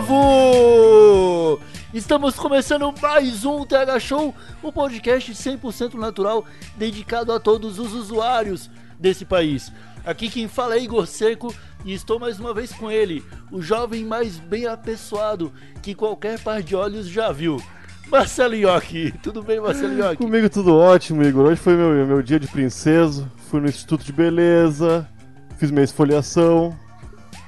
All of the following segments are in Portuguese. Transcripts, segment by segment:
Povo! Estamos começando mais um TH Show, um podcast 100% natural dedicado a todos os usuários desse país. Aqui quem fala é Igor Seco e estou mais uma vez com ele, o jovem mais bem apessoado que qualquer par de olhos já viu. Marcelo Iocchi, tudo bem, Marcelo Iocchi? Comigo tudo ótimo, Igor. Hoje foi meu, meu dia de princeso. Fui no Instituto de Beleza, fiz minha esfoliação,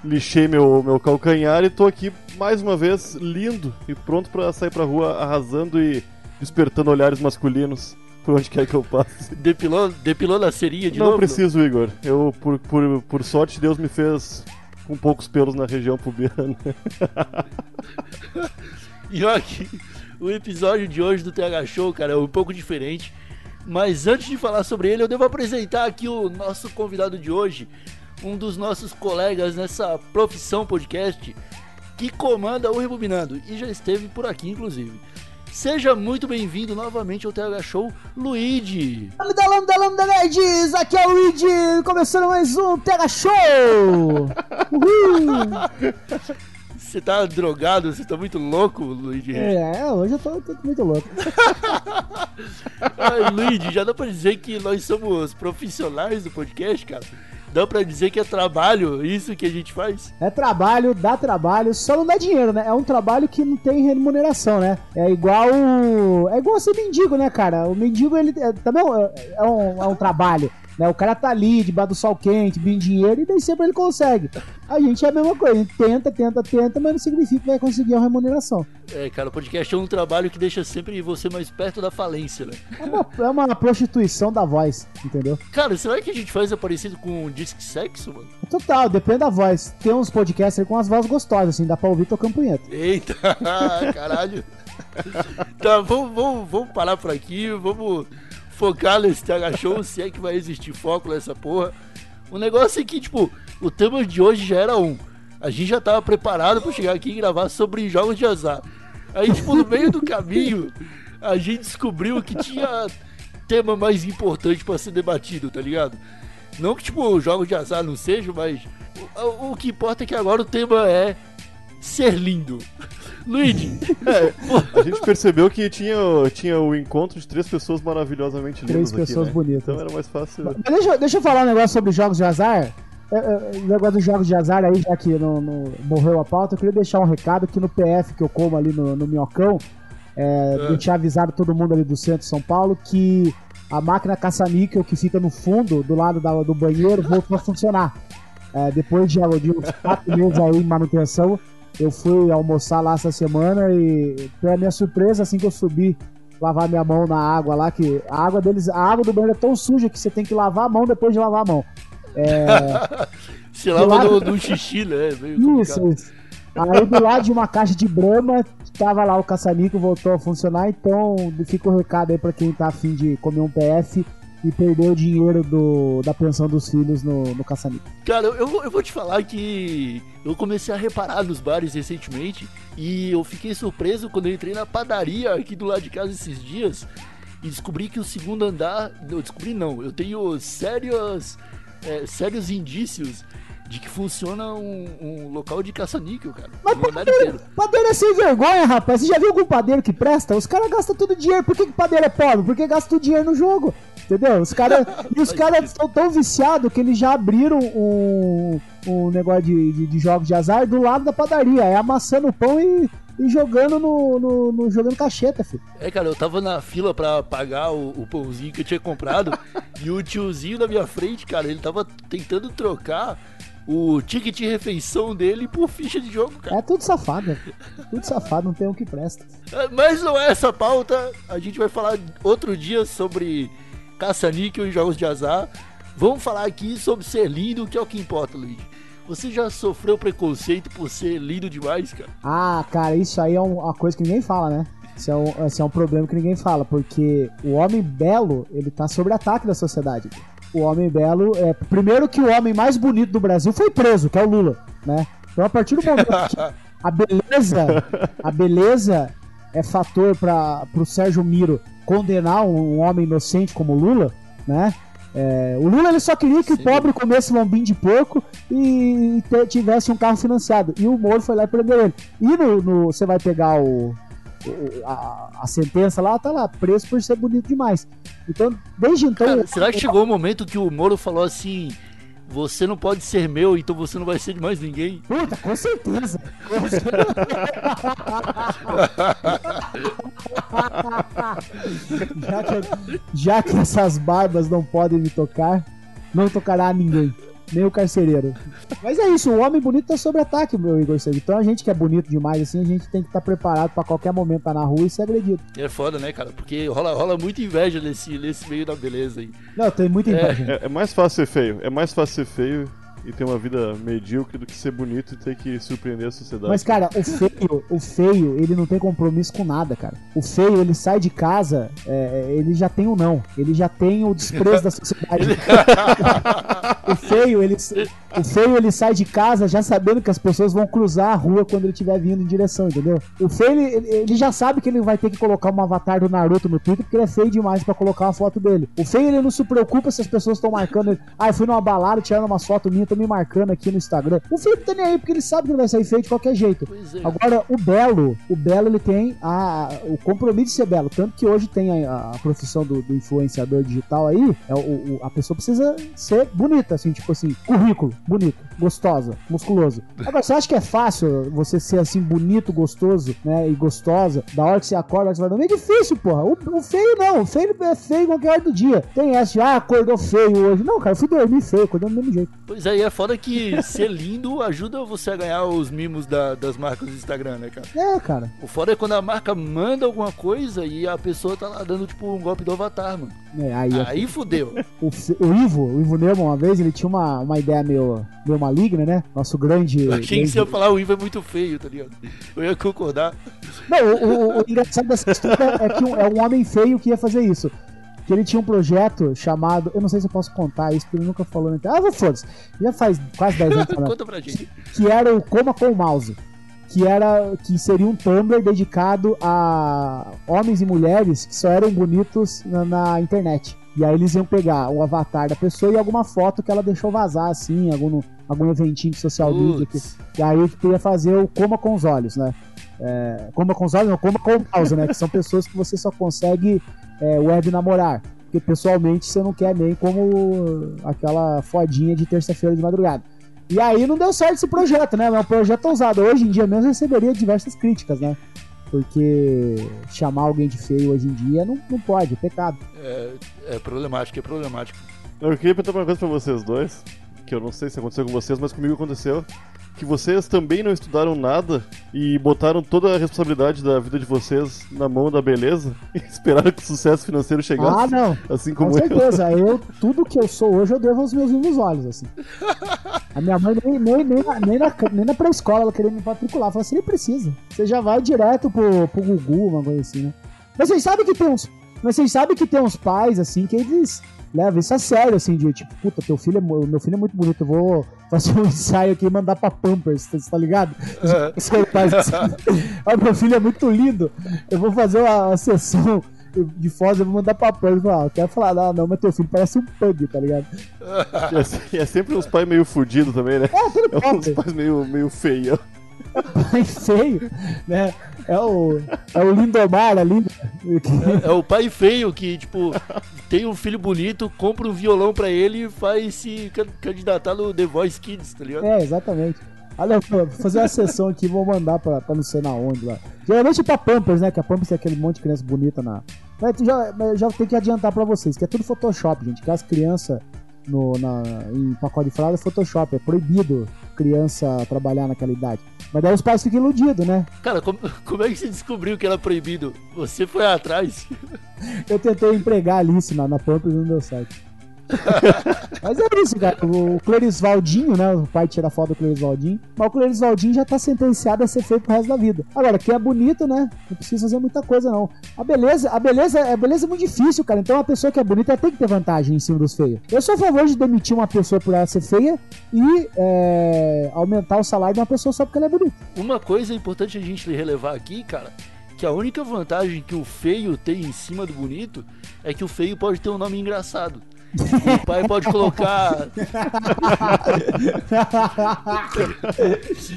lixei meu, meu calcanhar e tô aqui mais uma vez lindo e pronto pra sair pra rua arrasando e despertando olhares masculinos por onde quer que eu passe. Depilou, depilou na serinha de Não novo? preciso, Igor. Eu, por, por, por sorte, Deus me fez com poucos pelos na região pubiana. Iocchi, o episódio de hoje do TH Show, cara, é um pouco diferente. Mas antes de falar sobre ele, eu devo apresentar aqui o nosso convidado de hoje, um dos nossos colegas nessa profissão podcast, que comanda o Rebobinando e já esteve por aqui, inclusive. Seja muito bem-vindo novamente ao TH Show, Luigi. Lambda, lambda, lambda, nerds! Aqui é o Luigi, começando mais um Tega Show! Uhul! Você tá drogado? Você tá muito louco, Luigi? É, hoje eu tô, tô muito louco. Ai, Luigi, já dá pra dizer que nós somos profissionais do podcast, cara? Dá pra dizer que é trabalho isso que a gente faz? É trabalho, dá trabalho, só não dá dinheiro, né? É um trabalho que não tem remuneração, né? É igual. É igual ser mendigo, né, cara? O mendigo, ele é, também é, é um, é um trabalho. Né? O cara tá ali, debaixo do sol quente, bem dinheiro, e nem sempre ele consegue. A gente é a mesma coisa, a gente tenta, tenta, tenta, mas não significa que vai conseguir a remuneração. É, cara, o podcast é um trabalho que deixa sempre você mais perto da falência, né? É uma, é uma prostituição da voz, entendeu? Cara, será que a gente faz é parecido com um disque sexo, mano? Total, depende da voz. Tem uns podcasts aí com as vozes gostosas, assim, dá pra ouvir tocando punheta. Eita, caralho. tá, vamos, vamos, vamos parar por aqui, vamos focar nesse TH Show, se é que vai existir foco nessa porra. O negócio é que, tipo, o tema de hoje já era um. A gente já tava preparado pra chegar aqui e gravar sobre jogos de azar. Aí, tipo, no meio do caminho, a gente descobriu que tinha tema mais importante pra ser debatido, tá ligado? Não que, tipo, jogos de azar não sejam, mas o, o que importa é que agora o tema é ser lindo. Luigi, A gente percebeu que tinha, tinha o encontro de três pessoas maravilhosamente lindas Três pessoas aqui, né? bonitas. Então era mais fácil. Mas deixa, eu- deixa eu falar um negócio sobre jogos de azar. É, é, O negócio dos jogos de azar aí, já que não, não morreu a pauta, eu queria deixar um recado que no PF que eu como ali no, no Minhocão, é, eu tinha avisado todo mundo ali do centro de São Paulo que a máquina caça-níquel que fica no fundo, do lado da- do banheiro, voltou a funcionar. É, depois de, de uns quatro meses aí em manutenção, eu fui almoçar lá essa semana e, pra minha surpresa, assim que eu subi lavar minha mão na água lá, que a água deles, a água do banheiro é tão suja que você tem que lavar a mão depois de lavar a mão. se lava lado- no, no xixi, né? Meio Isso, isso. Aí do lado de uma caixa de brama, tava lá o caçanico, voltou a funcionar, então fica o recado aí pra quem tá afim de comer um PF e perder o dinheiro do, da pensão dos filhos no, no caçanico. Cara, eu, vou- eu vou te falar que eu comecei a reparar nos bares recentemente e eu fiquei surpreso quando eu entrei na padaria aqui do lado de casa esses dias e descobri que o segundo andar. Eu descobri não, eu tenho sérios, é, sérios indícios de que funciona um, um local de caça-níquel, cara. Mas inteiro. Padeiro é sem vergonha, rapaz. Você já viu algum padeiro que presta? Os caras gastam todo o dinheiro. Por que, que padeiro é pobre? Porque gasta o dinheiro no jogo. Entendeu? Os caras. e os caras estão tão viciados que eles já abriram um, um negócio de, de, de jogos de azar do lado da padaria. É amassando o pão e, e jogando no, no, no- jogando cacheta, filho. É, cara, eu tava na fila pra pagar o, o pãozinho que eu tinha comprado e o tiozinho na minha frente, cara, ele tava tentando trocar o ticket de refeição dele por ficha de jogo, cara. É tudo safado. Tudo safado, não tem um que presta. É, Mas não é essa pauta, a gente vai falar outro dia sobre caça-níquel e jogos de azar. Vamos falar aqui sobre ser lindo, que é o que importa, Luigi. Você já sofreu preconceito por ser lindo demais, cara? Ah, cara, isso aí é um- uma coisa que ninguém fala, né? Isso é, um, é um problema que ninguém fala, porque o homem belo, ele tá sob ataque da sociedade. O homem belo, é, primeiro que o homem mais bonito do Brasil foi preso, que é o Lula, né? Então a partir do momento que a beleza, a beleza é fator para o Sérgio Miro condenar um, um homem inocente como o Lula, né? É, o Lula ele só queria que o Sim. pobre comesse lombinho de porco e tivesse um carro financiado. E o Moro foi lá e prendeu ele. E no, no- você vai pegar o, o- a, a sentença lá, tá lá, preso por ser bonito demais. Então, desde então. Cara, será que chegou o momento que o Moro falou assim: você não pode ser meu, então você não vai ser de mais ninguém? Puta, com certeza. já, que, já que essas barbas não podem me tocar, não tocará a ninguém. Nem o carcereiro. Mas é isso, o homem bonito tá sob ataque, meu Igor Seco. Então a gente que é bonito demais, assim, a gente tem que estar preparado pra qualquer momento estar na rua e ser agredido. É foda, né, cara? Porque rola, rola muita inveja nesse, nesse meio da beleza aí. Não, tem muita inveja. É, é mais fácil ser feio. É mais fácil ser feio e ter uma vida medíocre do que ser bonito e ter que surpreender a sociedade. Mas, cara, o feio, o feio, ele não tem compromisso com nada, cara. O feio, ele sai de casa, é, ele já tem o não. Ele já tem o desprezo da sociedade. o feio, ele, o feio, ele sai de casa já sabendo que as pessoas vão cruzar a rua quando ele estiver vindo em direção, entendeu? O feio, ele, ele- já sabe que ele vai ter que colocar um avatar do Naruto no Twitter porque ele é feio demais pra colocar uma foto dele. O feio, ele não se preocupa se as pessoas estão marcando ele. Ah, eu fui numa balada, tiraram uma foto minha, tô me marcando aqui no Instagram. O feio não tá nem aí porque ele sabe que ele vai sair feio de qualquer jeito. É. Agora, o belo, o belo ele tem a, o compromisso de ser belo. Tanto que hoje tem a, a profissão do, do influenciador digital aí, é o, o- a pessoa precisa ser bonita, assim, tipo assim, currículo, bonito, gostosa, musculoso. Agora, você acha que é fácil você ser assim, bonito, gostoso, né, e gostosa, da hora que você acorda, você vai dormir? É difícil, porra. O, o feio não, o feio é feio qualquer hora do dia. Tem essa de, ah, acordou feio hoje. Não, cara, eu fui dormir feio, acordei do mesmo jeito. Pois é, e é foda que ser lindo ajuda você a ganhar os mimos da- das marcas do Instagram, né, cara? É, cara. O foda é quando a marca manda alguma coisa e a pessoa tá lá dando, tipo, um golpe do avatar, mano. É, aí, é Aí fudeu. O, o Ivo, o Ivo Neumann, uma vez, ele tinha uma, uma ideia meio, meio maligna, né? Nosso grande. Eu achei que grande- você ia falar o Ivo é muito feio, tá ligado? Eu ia concordar. Não, o, o- o engraçado dessa história é que um- é um homem feio que ia fazer isso. Que ele tinha um projeto chamado. Eu não sei se eu posso contar isso, porque ele nunca falou internet. Ah, vou foda-se. Já faz quase 10 anos. Conta pra gente. que era o Coma com o Mouse. Que, era, que seria um Tumblr dedicado a homens e mulheres que só eram bonitos na, na internet. E aí eles iam pegar o avatar da pessoa e alguma foto que ela deixou vazar, assim, algum, algum eventinho de social media. Que, e aí tu ia fazer o Coma com os Olhos, né? É, coma com os Olhos, não, Coma com o Mouse, né? Que são pessoas que você só consegue é, web namorar. Porque pessoalmente você não quer nem como aquela fodinha de terça-feira de madrugada. E aí não deu certo esse projeto, né? É um projeto ousado. Hoje em dia mesmo receberia diversas críticas, né? Porque chamar alguém de feio hoje em dia não, não pode, é pecado. É, é problemático, é problemático. Eu queria perguntar uma coisa pra vocês dois, que eu não sei se aconteceu com vocês, mas comigo aconteceu. Que vocês também não estudaram nada e botaram toda a responsabilidade da vida de vocês na mão da beleza e esperaram que o sucesso financeiro chegasse. Ah, não. Assim Com como eu. certeza. Eu, tudo que eu sou hoje, eu devo aos meus lindos olhos, assim. A minha mãe nem, nem, nem, na, nem, na, nem na pré-escola ela queria me matricular. Falou assim, nem precisa. Você já vai direto pro, pro Gugu, uma coisa assim, né? Mas vocês sabem que tem uns. Mas vocês sabem que tem uns pais, assim, que eles levam isso a sério, assim, de tipo, puta, teu filho é, meu filho é muito bonito, eu vou fazer um ensaio aqui e mandar pra Pampers, tá, tá ligado? Você faz assim, ah, meu filho é muito lindo, eu vou fazer uma, uma sessão de fotos, eu vou mandar pra Pampers, ah, eu quero falar, não, não, mas teu filho parece um pug, tá ligado? E é, é sempre uns pais meio fudidos também, né? É, tudo É uns pais meio, meio feios. pai feio, né? É o, é o Lindomar ali. que- É o pai feio que, tipo, tem um filho bonito, compra um violão pra ele e faz se can- candidatar no The Voice Kids, tá ligado? É, exatamente. Olha, vou fazer uma sessão aqui, vou mandar pra, pra não sei na onde lá. Geralmente pra Pampers, né? Que a Pampers tem aquele monte de criança bonita na. Mas já, já tem que adiantar pra vocês, que é tudo Photoshop, gente. Que as crianças no, na, em pacote de fralda é Photoshop. É proibido criança trabalhar naquela idade. Mas daí os pais ficam iludidos, né? Cara, como, como é que você descobriu que era proibido? Você foi atrás? Eu tentei empregar a Alice na, na Pampers e não deu certo. Mas é isso, cara. O Clerisvaldinho, né? O pai tira foto do Clerisvaldinho. Mas o Clerisvaldinho já tá sentenciado a ser feio pro resto da vida. Agora, quem é bonito, né? Não precisa fazer muita coisa, não. A beleza, a beleza, a beleza é muito difícil, cara. Então a pessoa que é bonita tem que ter vantagem em cima dos feios. Eu sou a favor de demitir uma pessoa por ela ser feia e é, aumentar o salário de uma pessoa só porque ela é bonita. Uma coisa importante a gente relevar aqui, cara, que a única vantagem que o feio tem em cima do bonito é que o feio pode ter um nome engraçado. O pai pode colocar.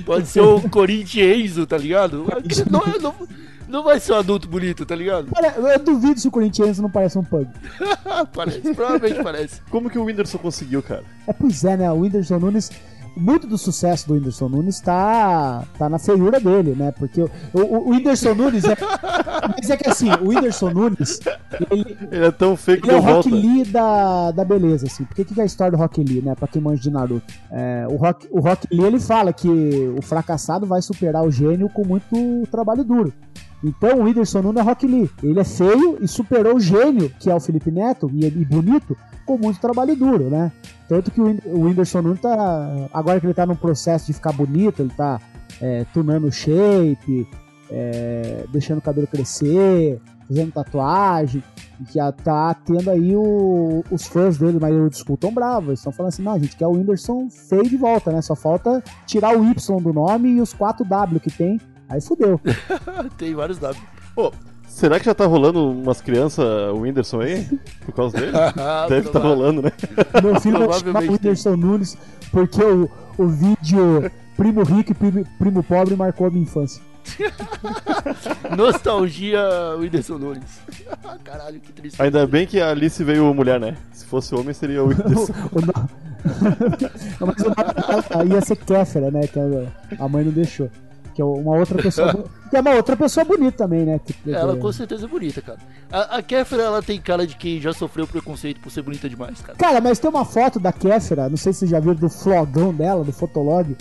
pode ser o Corinthians, tá ligado? Não, não, não vai ser um adulto bonito, tá ligado? Cara, eu duvido se o Corinthians não parece um pug. parece, provavelmente parece. Como que o Whindersson conseguiu, cara? É, pois é, né? O Whindersson Nunes muito do sucesso do Whindersson Nunes tá, tá na feiura dele, né? Porque o, o, o Whindersson Nunes é. Mas é que assim, o Whindersson Nunes. Ele, ele é tão feio que ele é o volta. Rock Lee da, da beleza, assim. Porque que, que é a história do Rock Lee, né? Pra quem manja de Naruto. É, o, Rock, o Rock Lee ele fala que o fracassado vai superar o gênio com muito trabalho duro. Então o Whindersson Nunes é Rock Lee. Ele é feio e superou o gênio, que é o Felipe Neto, e, e bonito, com muito trabalho duro, né? Tanto que o Whindersson Nunes tá. Agora que ele tá num processo de ficar bonito, ele tá é, tunando o shape, é, deixando o cabelo crescer, fazendo tatuagem, que tá tendo aí o, os fãs dele, mas o disco tão bravos. Eles estão falando assim, não, a gente quer o Whindersson feio de volta, né? Só falta tirar o Y do nome e os 4 W que tem. Aí fudeu. tem vários W. Pô, Será que já tá rolando umas crianças, o Whindersson aí? Por causa dele? Deve estar tá rolando, né? Meu filho vai chamar Whindersson Nunes porque o, o vídeo Primo Rico e Primo, primo Pobre marcou a minha infância. Nostalgia Whindersson Nunes. Caralho, que triste. Ainda bem que a Alice veio mulher, né? Se fosse homem, seria o Whindersson. Mas o nome ia ser Kéfera, né? Que a mãe não deixou. Que é uma outra pessoa. que é uma outra pessoa bonita também, né? Que, ela com certeza é bonita, cara. A, a Kéfera, ela tem cara de quem já sofreu preconceito por ser bonita demais, cara. Cara, mas tem uma foto da Kéfera, não sei se vocês já viram do flogão dela, do Fotolog,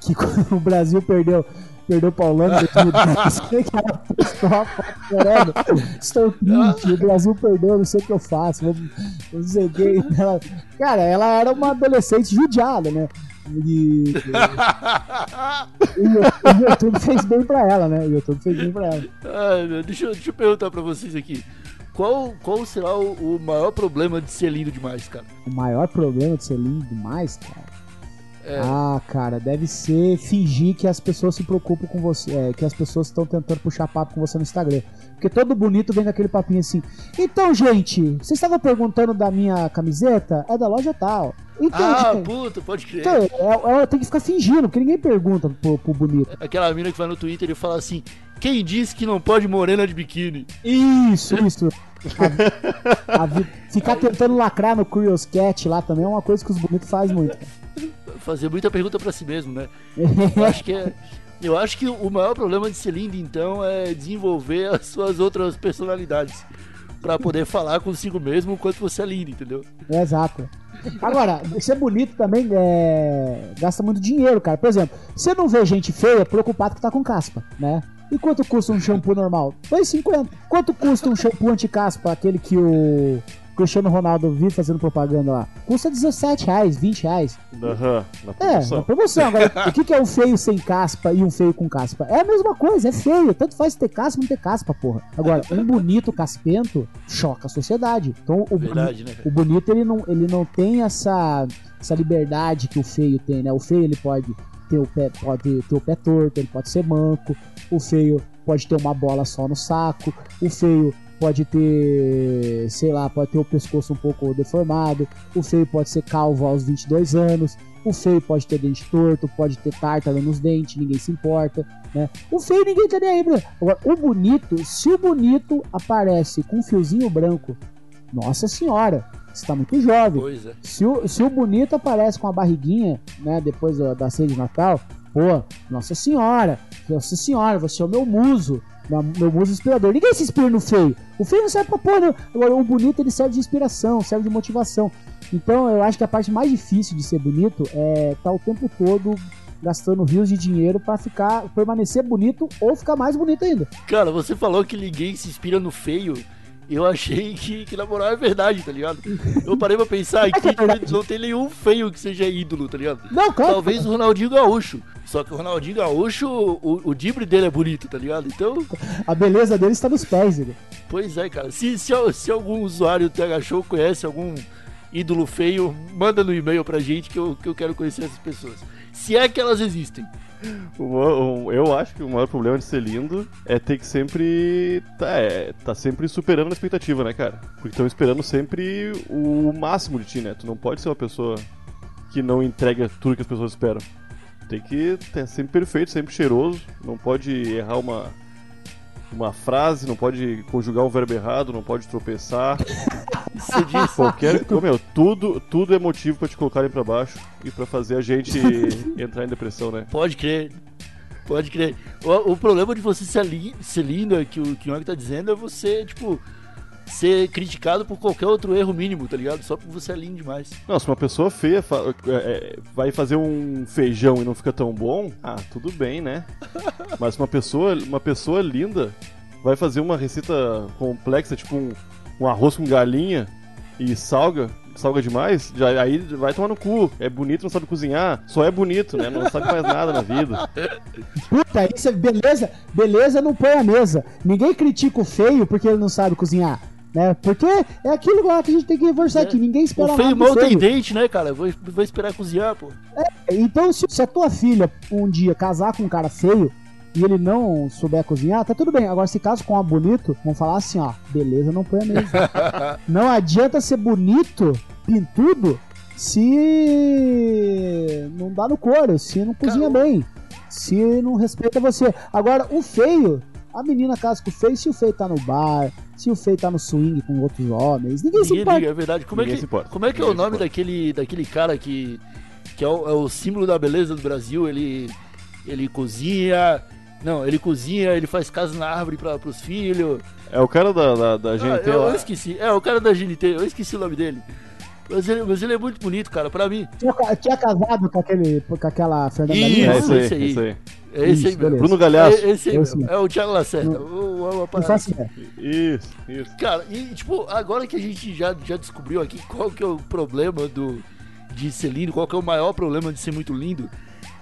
que quando o Brasil perdeu perdeu pra Holanda em 2010, que ela postou uma foto chorando. Estou triste, o Brasil perdeu, não sei o que eu faço. O que. Ela, cara, ela era uma adolescente judiada, né? E, e, o YouTube fez bem pra ela, né? O YouTube fez bem pra ela. Ai, meu, deixa, deixa eu perguntar pra vocês aqui. Qual, qual será o, o maior problema de ser lindo demais, cara? O maior problema de ser lindo demais, cara? É. Ah, cara, deve ser fingir que as pessoas se preocupam com você, é, que as pessoas estão tentando puxar papo com você no Instagram. Porque todo bonito vem com aquele papinho assim. Então, gente, você estava perguntando da minha camiseta? É da loja tal. Então, ah, gente, puta, pode crer. Então, ela, é, é, tem que ficar fingindo, porque ninguém pergunta pro, pro bonito. Aquela mina que vai no Twitter e fala assim: quem disse que não pode morena de biquíni? Isso, isso. A, a, ficar tentando lacrar no Curious Cat lá também é uma coisa que os bonitos fazem muito. Fazer muita pergunta para si mesmo, né? Eu acho que é. Eu acho que o maior problema de ser lindo, então, é desenvolver as suas outras personalidades. para poder falar consigo mesmo o quanto você é lindo, entendeu? exato. Agora, ser bonito também é... gasta muito dinheiro, cara. Por exemplo, você não vê gente feia preocupado que tá com caspa, né? E quanto custa um shampoo normal? 2,50. Quanto custa um shampoo anti-caspa, aquele que o Cristiano Ronaldo vive fazendo propaganda lá? Custa 17 reais, 20 reais. Aham, uhum, na É, na promoção. Agora, o que, que é um feio sem caspa e um feio com caspa? É a mesma coisa, é feio. Tanto faz ter caspa ou não ter caspa, porra. Agora, um bonito caspento choca a sociedade. Então, o, Verdade, bonito, né? o bonito, ele não, ele não tem essa, essa liberdade que o feio tem, né? O feio, ele pode ter o pé, pode ter o pé torto, ele pode ser manco, o feio pode ter uma bola só no saco, o feio pode ter, sei lá, pode ter o pescoço um pouco deformado, o feio pode ser calvo aos 22 anos, o feio pode ter dente torto, pode ter tártaro nos dentes, ninguém se importa, né? O feio ninguém tá nem aí, Agora, o bonito, se o bonito aparece com um fiozinho branco, nossa senhora, está muito jovem. É. Se, o, se o bonito aparece com a barriguinha, né, depois da, da ceia de Natal, pô, nossa senhora, nossa senhora, você é o meu muso, meu muso inspirador. Ninguém se inspira no feio. O feio não serve pra porra, não. Agora, o bonito ele serve de inspiração, serve de motivação. Então, eu acho que a parte mais difícil de ser bonito é estar tá o tempo todo gastando rios de dinheiro para ficar permanecer bonito ou ficar mais bonito ainda. Cara, você falou que ninguém se inspira no feio. eu achei que, que na moral é verdade, tá ligado? Eu parei pra pensar aqui é que não tem nenhum feio que seja ídolo, tá ligado? Não, claro. Talvez o Ronaldinho Gaúcho. Só que o Ronaldinho Gaúcho, o, o dibre dele é bonito, tá ligado? Então, A beleza dele está nos pés, ele. pois é, cara. Se, se, se algum usuário do TH Show conhece algum ídolo feio, manda no e-mail pra gente que eu, que eu quero conhecer essas pessoas. Se é que elas existem. Eu acho que o maior problema de ser lindo é ter que sempre. Tá, é, tá sempre superando a expectativa, né, cara? Porque estão esperando sempre o máximo de ti, né? Tu não pode ser uma pessoa que não entrega tudo que as pessoas esperam. Tem que ser sempre perfeito, sempre cheiroso. Não pode errar uma, uma frase, não pode conjugar um verbo errado, não pode tropeçar. Diz. Qualquer. Meu, tudo, tudo é motivo pra te colocarem pra baixo e pra fazer a gente entrar em depressão, né? Pode crer. Pode crer. O, o problema de você ser, li, ser lindo, que o que o Young tá dizendo, é você, tipo, ser criticado por qualquer outro erro mínimo, tá ligado? Só porque você é lindo demais. Não, se uma pessoa feia fa- é, é, vai fazer um feijão e não fica tão bom, ah, tudo bem, né? Mas uma pessoa, uma pessoa linda vai fazer uma receita complexa, tipo um, um arroz com galinha e salga, salga demais, já, aí vai tomar no cu. É bonito, não sabe cozinhar, só é bonito, né? Não sabe mais nada na vida. Puta, isso é beleza. Beleza não põe a mesa. Ninguém critica o feio porque ele não sabe cozinhar. Né? Porque é aquilo lá que a gente tem que reforçar É. aqui. Ninguém espera O feio mal tem dente, né, cara? Vou, vou esperar cozinhar, pô. Então, se, se a tua filha um dia casar com um cara feio e ele não souber cozinhar, tá tudo bem. Agora, se casa com uma bonito, vão falar assim, ó, beleza, não põe a mesa. não adianta ser bonito, pintudo, se não dá no couro, se não cozinha Cara, bem, se não respeita você. Agora, o feio, a menina casa com o feio, se o feio tá no bar, se o feio tá no swing com outros homens, ninguém se Ninguém importa. liga, é verdade. Como é Ninguém que, se importa. como é, que é o se nome daquele, daquele cara que, que é, o, é o símbolo da beleza do Brasil? Ele, ele cozinha. Não, ele cozinha, ele faz casa na árvore pra, pros filhos. É o cara da, da, da Ah, GNT eu, eu lá. esqueci. É, o cara da GNT, eu esqueci o nome dele. Mas ele, mas ele é muito bonito, cara, pra mim. Tinha, tinha casado com, aquele, com aquela Fernanda Isso, Lima. É isso aí. isso aí. É esse aí mesmo. Bruno Galhaço. É, esse aí Esse mesmo. É o Thiago Lacerda. Não- O- o- faço ideia. Isso, isso. Cara, e tipo, agora que a gente já, já descobriu aqui qual que é o problema do, de ser lindo, qual que é o maior problema de ser muito lindo,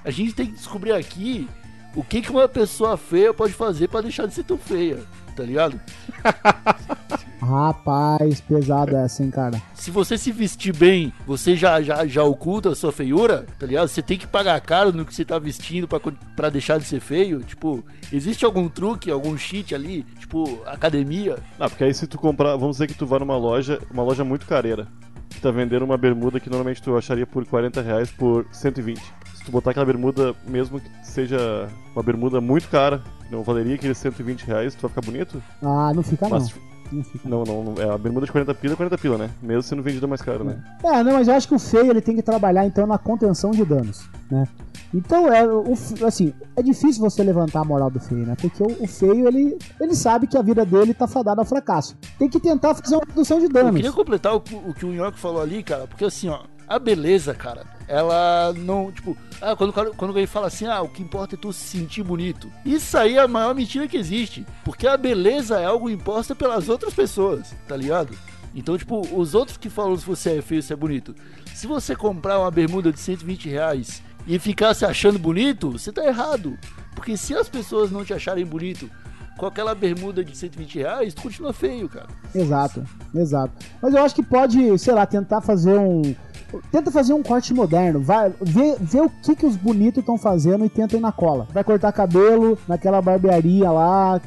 a gente tem que descobrir aqui o que, que uma pessoa feia pode fazer pra deixar de ser tão feia, tá ligado? Rapaz, pesado essa, hein, cara. Se você se vestir bem, você já, já, já oculta a sua feiura, tá ligado? Você tem que pagar caro no que você tá vestindo pra deixar de ser feio. Tipo, existe algum truque, algum cheat ali? Tipo, academia? Ah, porque aí se tu comprar, vamos dizer que tu vai numa loja, uma loja muito careira, que tá vendendo uma bermuda que normalmente tu acharia por 40 reais por 120. Se tu botar aquela bermuda, mesmo que seja uma bermuda muito cara, não valeria aqueles 120 reais, tu vai ficar bonito? Ah, não fica Mas, não. Não fica. não, não, não, é a bermuda de 40 pila é 40 pila, né? Mesmo sendo vendida mais caro, né? É, não, mas eu acho que o feio ele tem que trabalhar então na contenção de danos, né? Então é o assim, é difícil você levantar a moral do feio, né? Porque o, o feio ele, ele sabe que a vida dele tá fadada ao fracasso. Tem que tentar fazer uma redução de Eu danos. queria completar o, o que o Nhoque falou ali, cara, porque assim, ó, a beleza, cara, ela não, tipo, ah, quando, quando alguém fala assim, ah, o que importa é tu se sentir bonito. Isso aí é a maior mentira que existe. Porque a beleza é algo imposta pelas outras pessoas, tá ligado? Então, tipo, os outros que falam se você é feio, se é bonito. Se você comprar uma bermuda de 120 reais e ficar se achando bonito, você tá errado. Porque se as pessoas não te acharem bonito com aquela bermuda de 120 reais, tu continua feio, cara. Exato, exato. Mas eu acho que pode, sei lá, tentar fazer um. Tenta fazer um corte moderno. Vai, vê, vê o que, que os bonitos estão fazendo e tenta ir na cola. Vai cortar cabelo naquela barbearia lá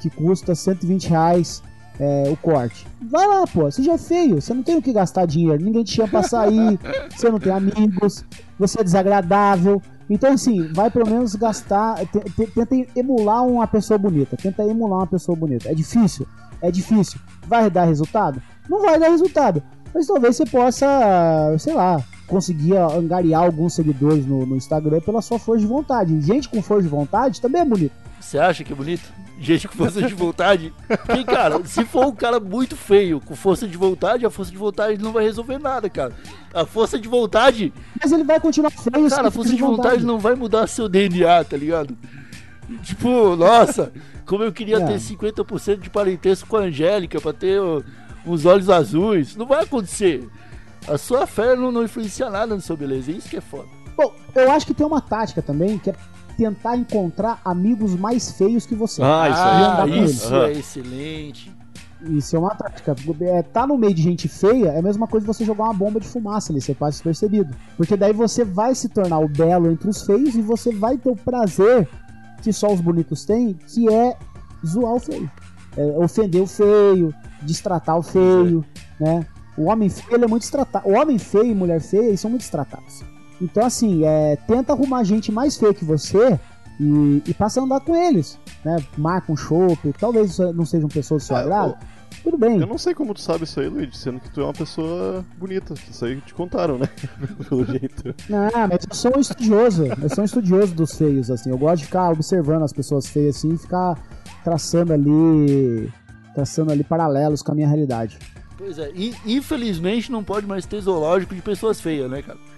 que custa 120 reais é, o corte. Vai lá, pô. Você já é feio. Você não tem o que gastar dinheiro. Ninguém te chama pra sair. você não tem amigos. Você é desagradável. Então, assim, vai pelo menos gastar. te- te- Tenta emular uma pessoa bonita. Tenta emular uma pessoa bonita. É difícil? É difícil. Vai dar resultado? Não vai dar resultado. Mas talvez você possa, sei lá, conseguir angariar alguns seguidores no, no Instagram pela sua força de vontade. Gente com força de vontade também é bonito. Você acha que é bonito? Gente com força de vontade. Porque, cara, se for um cara muito feio, com força de vontade, a força de vontade não vai resolver nada, cara. A força de vontade, Mas ele vai continuar feio. cara, a ele força de vontade não vai mudar seu DNA, tá ligado? Tipo, nossa, como eu queria É. ter 50% de parentesco com a Angélica pra ter ó, os olhos azuis. Não vai acontecer. A sua fé não, não influencia nada na sua beleza. Isso que é foda. Bom, eu acho que tem uma tática também, que é tentar encontrar amigos mais feios que você. Ah, isso. Ah, com isso é excelente. Isso é uma tática. É, tá no meio de gente feia é a mesma coisa que você jogar uma bomba de fumaça ali, você passa despercebido. Porque daí você vai se tornar o belo entre os feios e você vai ter o prazer que só os bonitos têm, que é zoar o feio. É, ofender o feio, destratar o feio, né? O homem feio ele é muito destratado. O homem feio e mulher feia eles são muito destratados. Então, assim, é, tenta arrumar gente mais feia que você e, e passa a andar com eles. Né? Marca um chopp, talvez não sejam pessoas do seu É, agrado. Tudo bem. Eu não sei como tu sabe isso aí, Luigi, sendo que tu é uma pessoa bonita. Isso aí te contaram, né? Pelo jeito. Não, mas eu sou um estudioso. Eu sou um estudioso dos feios, assim. Eu gosto de ficar observando as pessoas feias assim e ficar traçando ali. traçando ali paralelos com a minha realidade. Pois é, in- infelizmente não pode mais ter zoológico de pessoas feias, né, cara?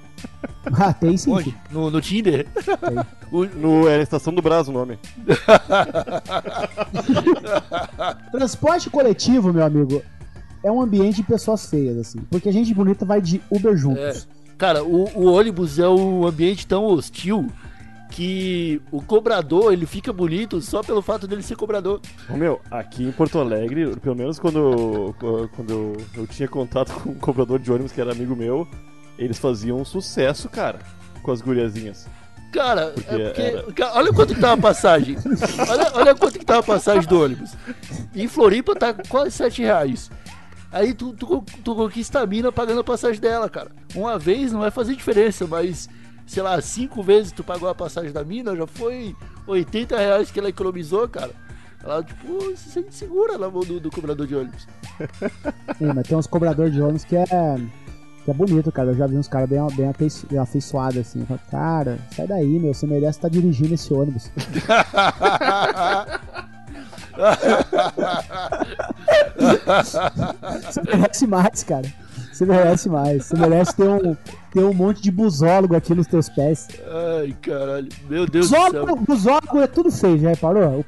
Ah, tem sim. Onde? No, no Tinder? O- No, é a Estação do Brás o nome. Transporte coletivo, meu amigo, é um ambiente de pessoas feias, assim. Porque a gente bonita vai de Uber juntos. Cara, o, o ônibus é um ambiente tão hostil que o cobrador ele fica bonito só pelo fato dele ser cobrador. Ô, meu, aqui em Porto Alegre, pelo menos quando, quando eu, eu tinha contato com um cobrador de ônibus que era amigo meu, eles faziam um sucesso, cara, com as guriazinhas. Cara, Porque é porque. era- cara, olha quanto que tá a passagem. olha, olha quanto que tá a passagem do ônibus. Em Floripa tá quase 7 reais. Aí tu, tu, tu conquista a mina pagando a passagem dela, cara. Uma vez não vai fazer diferença, mas, sei lá, cinco vezes tu pagou a passagem da mina, já foi 80 reais que ela economizou, cara. Ela, tipo, se sente segura na mão do, do cobrador de ônibus. Sim, mas tem uns cobradores de ônibus que é. que é bonito, cara. Eu já vi uns caras bem, bem afeiço- afeiçoados assim. Eu falo, cara, sai daí, meu. Você merece estar dirigindo esse ônibus. Você merece mais, cara. Você merece mais. Você merece ter um, ter um monte de busólogo aqui nos teus pés. Ai, caralho. Meu Deus do céu. Busólogo, busólogo é tudo feio, já reparou?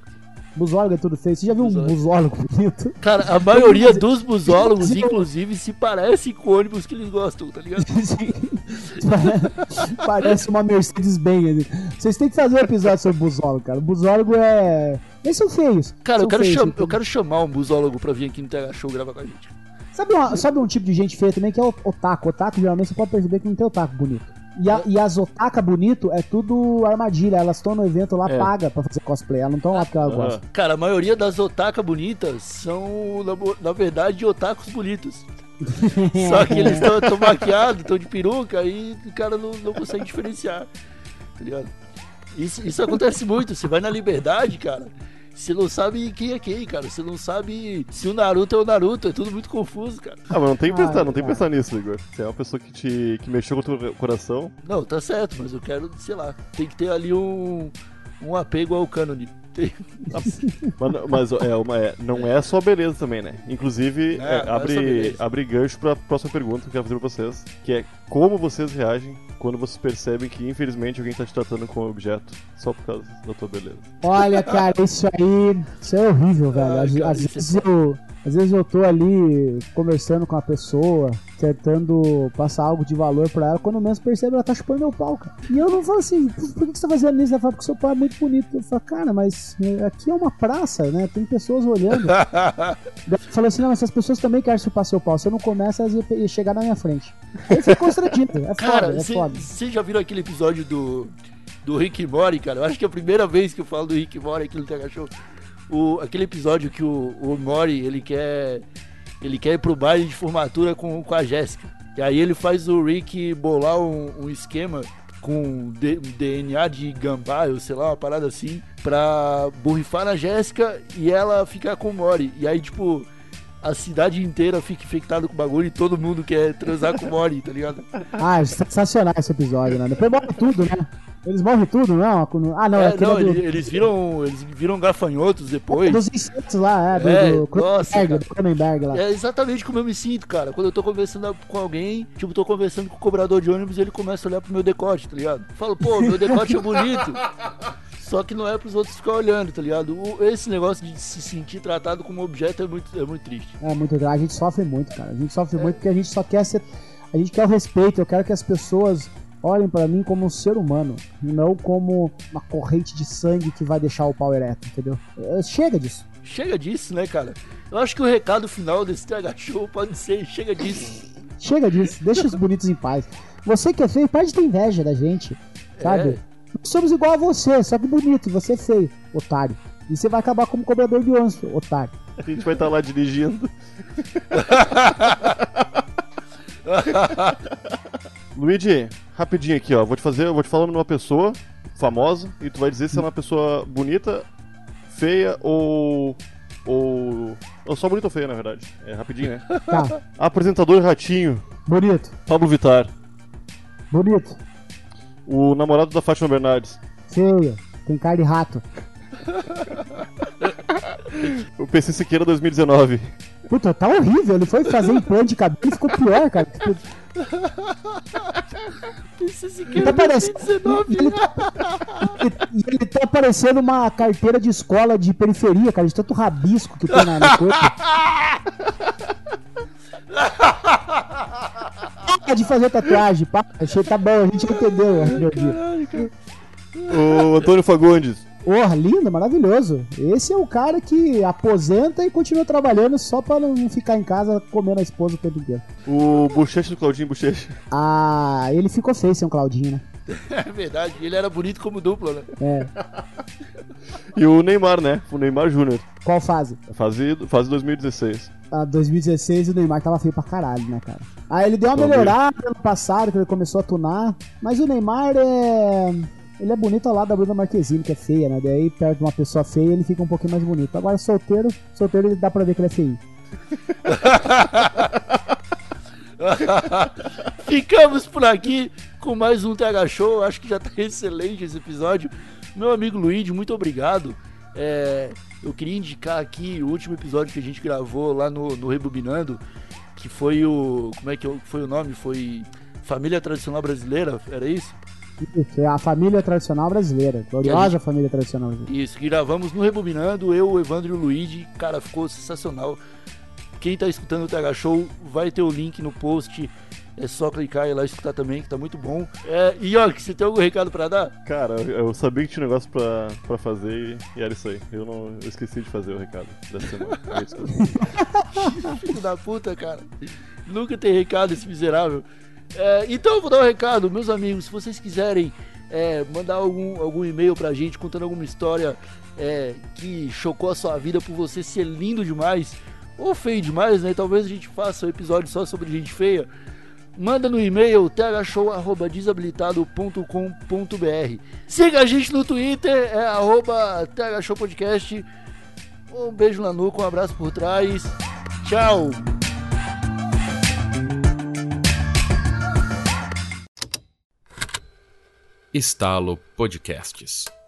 O busólogo é tudo feio. Você já viu um Busólogo. busólogo bonito? Cara, a maioria dos busólogos, inclusive, se parece com ônibus que eles gostam, tá ligado? Parece uma Mercedes-Benz. ali. Vocês têm que fazer um episódio sobre busólogo, cara. O busólogo é. Eles são feios. Cara, São eu quero, feios, então. eu quero chamar um busólogo pra vir aqui no TH Show gravar com a gente. Sabe, uma- sabe um tipo de gente feia também que é o otaku? Otaku, geralmente, você pode perceber que não tem otaku bonito. E, a- e as otaka bonito é tudo armadilha. Elas estão no evento lá, É. paga pra fazer cosplay. Elas não estão lá porque elas Aham. gostam. Cara, a maioria das otaka bonitas são, na, na verdade, otakus bonitos. Só que eles estão maquiados, estão de peruca e o cara não, não consegue diferenciar. Tá ligado? Isso, isso acontece muito. Você vai na liberdade, cara. Você não sabe quem é quem, cara. Você não sabe se o Naruto é o Naruto. É tudo muito confuso, cara. Ah, mas não tem que Ah, pensar, não tem que pensar nisso, Igor. Você é uma pessoa que te que mexeu com o teu coração. Não, tá certo, mas eu quero, sei lá, tem que ter ali um, um apego ao cânone. Mas, mas é uma, é, não é só beleza também, né? Inclusive, É, é, é abre, abre gancho pra próxima pergunta que eu quero fazer pra vocês, que é como vocês reagem quando vocês percebem que, infelizmente, alguém tá te tratando como objeto só por causa da tua beleza. Olha, cara, isso aí. Isso é horrível, velho. Ai, Às, cara, às é vezes eu. Às vezes eu tô ali conversando com a pessoa, tentando passar algo de valor pra ela, quando menos percebe ela tá chupando meu pau, cara. E eu não falo assim, por por que você tá fazendo isso? Ela fala, porque seu pau é muito bonito. Eu falo, cara, mas é, aqui é uma praça, né? Tem pessoas olhando. Falei assim, não, mas essas pessoas também querem chupar seu pau. Se eu não começa, elas iam chegar na minha frente. Aí constrangido. É Cara, foda, é foda. vocês já viram aquele episódio do, do Rick Morty, cara? Eu acho que é a primeira vez que eu falo do Rick Morty aqui no Show. O, aquele episódio que o, o Morty, ele quer, ele quer ir pro baile de formatura com, com a Jéssica. E aí ele faz o Rick bolar um, um esquema com DNA de gambá, ou sei lá, uma parada assim, pra borrifar na Jéssica e ela ficar com o Mori. E aí, tipo, a cidade inteira fica infectada com o bagulho e todo mundo quer transar com o Mori, tá ligado? Ah, é sensacional esse episódio, né? Depois morre tudo, né? Eles morrem tudo, não? Ah, não, é, É, não, do, eles, viram. Eles viram gafanhotos depois. dos insetos lá, é, do, É, do Cronenberg, lá. É exatamente como eu me sinto, cara. Quando eu tô conversando com alguém, tipo, tô conversando com o cobrador de ônibus e ele começa a olhar pro meu decote, tá ligado? Falo, pô, meu decote é bonito. Só que não é pros outros ficar olhando, tá ligado? O- esse negócio de se sentir tratado como objeto é muito, é muito triste. É muito grave. A gente sofre muito, cara. A gente sofre muito porque a gente só quer ser. A gente quer o respeito. Eu quero que as pessoas olhem pra mim como um ser humano. Não como uma corrente de sangue que vai deixar o pau ereto, entendeu? É, Chega disso. Chega disso, né, cara? Eu acho que o recado final desse TH Show pode ser: chega disso. Chega disso. Deixa os bonitos em paz. Você que é feio, pode ter inveja da gente. Sabe? É. Nós somos igual a você, só que bonito. Você é feio, otário. E você vai acabar como cobrador de ônibus, otário. A gente vai estar lá dirigindo. Luigi, rapidinho aqui, ó. Vou te fazer, vou te falar numa pessoa famosa e tu vai dizer se é uma pessoa bonita, feia ou ou ou só bonita ou feia, na verdade. É rapidinho, né? Tá. Apresentador Ratinho, Bonito, Pablo Vittar. bonito. O namorado da Fátima Bernardes. Feio. Tem cara de rato. O PC Siqueira 2019. Puta, tá horrível. Ele foi fazer implante de cabelo e ficou pior, cara. Isso Ele tá parecendo. e Ele tá, ele tá parecendo uma carteira de escola de periferia, cara, de tanto rabisco que tem na, no corpo. Ah, de fazer tatuagem, pá. Achei tá bom, a gente entendeu. O Antônio Fagundes. Porra, lindo, maravilhoso. Esse é o cara que aposenta e continua trabalhando só pra não ficar em casa comendo a esposa o tempo inteiro. O Bochecha do Claudinho Bochecha. Ah, ele ficou feio sem o Claudinho, né? É verdade, ele era bonito como dupla, né? É. E o Neymar, né? O Neymar Júnior. Qual fase? Fase, fase 2016. a 2016 o Neymar tava feio pra caralho, né, cara? Aí ele deu uma Talvez. melhorada ano passado, que ele começou a tunar. Mas o Neymar é. Ele é bonito ao lado da Bruna Marquezine, que é feia, né? Daí, perto de uma pessoa feia, ele fica um pouquinho mais bonito. Agora, solteiro, solteiro ele dá pra ver que ele é feio. Ficamos por aqui com mais um TH Show. Acho que já tá excelente esse episódio. Meu amigo Luigi, muito obrigado. É, eu queria indicar aqui o último episódio que a gente gravou lá no, no Rebobinando, que foi o. Como é que foi o nome? Foi Família Tradicional Brasileira, era isso? Isso, é a família tradicional brasileira. Gloriosa família tradicional brasileira. Isso, que gravamos no Rebobinando, eu, o Evandro e o Luigi. Cara, ficou sensacional. Quem tá escutando o TH Show vai ter o link no post. É só clicar e ir lá escutar também, que tá muito bom. É, e ó, você tem algum recado pra dar? Cara, eu sabia que tinha um negócio pra, pra fazer e, e era isso aí. Eu, não, eu esqueci de fazer o recado dessa semana. Desculpa. Filho da puta, cara. Nunca tem recado esse miserável. É, então eu vou dar um recado, meus amigos. Se vocês quiserem é, mandar algum, algum e-mail pra gente contando alguma história é, que chocou a sua vida por você ser lindo demais ou feio demais, né? Talvez a gente faça um episódio só sobre gente feia. Manda no e-mail thshow.desabilitado.com.br Siga a gente no Twitter, é arroba thshowpodcast. Um beijo na nuca, um abraço por trás. Tchau! Estalo Podcasts.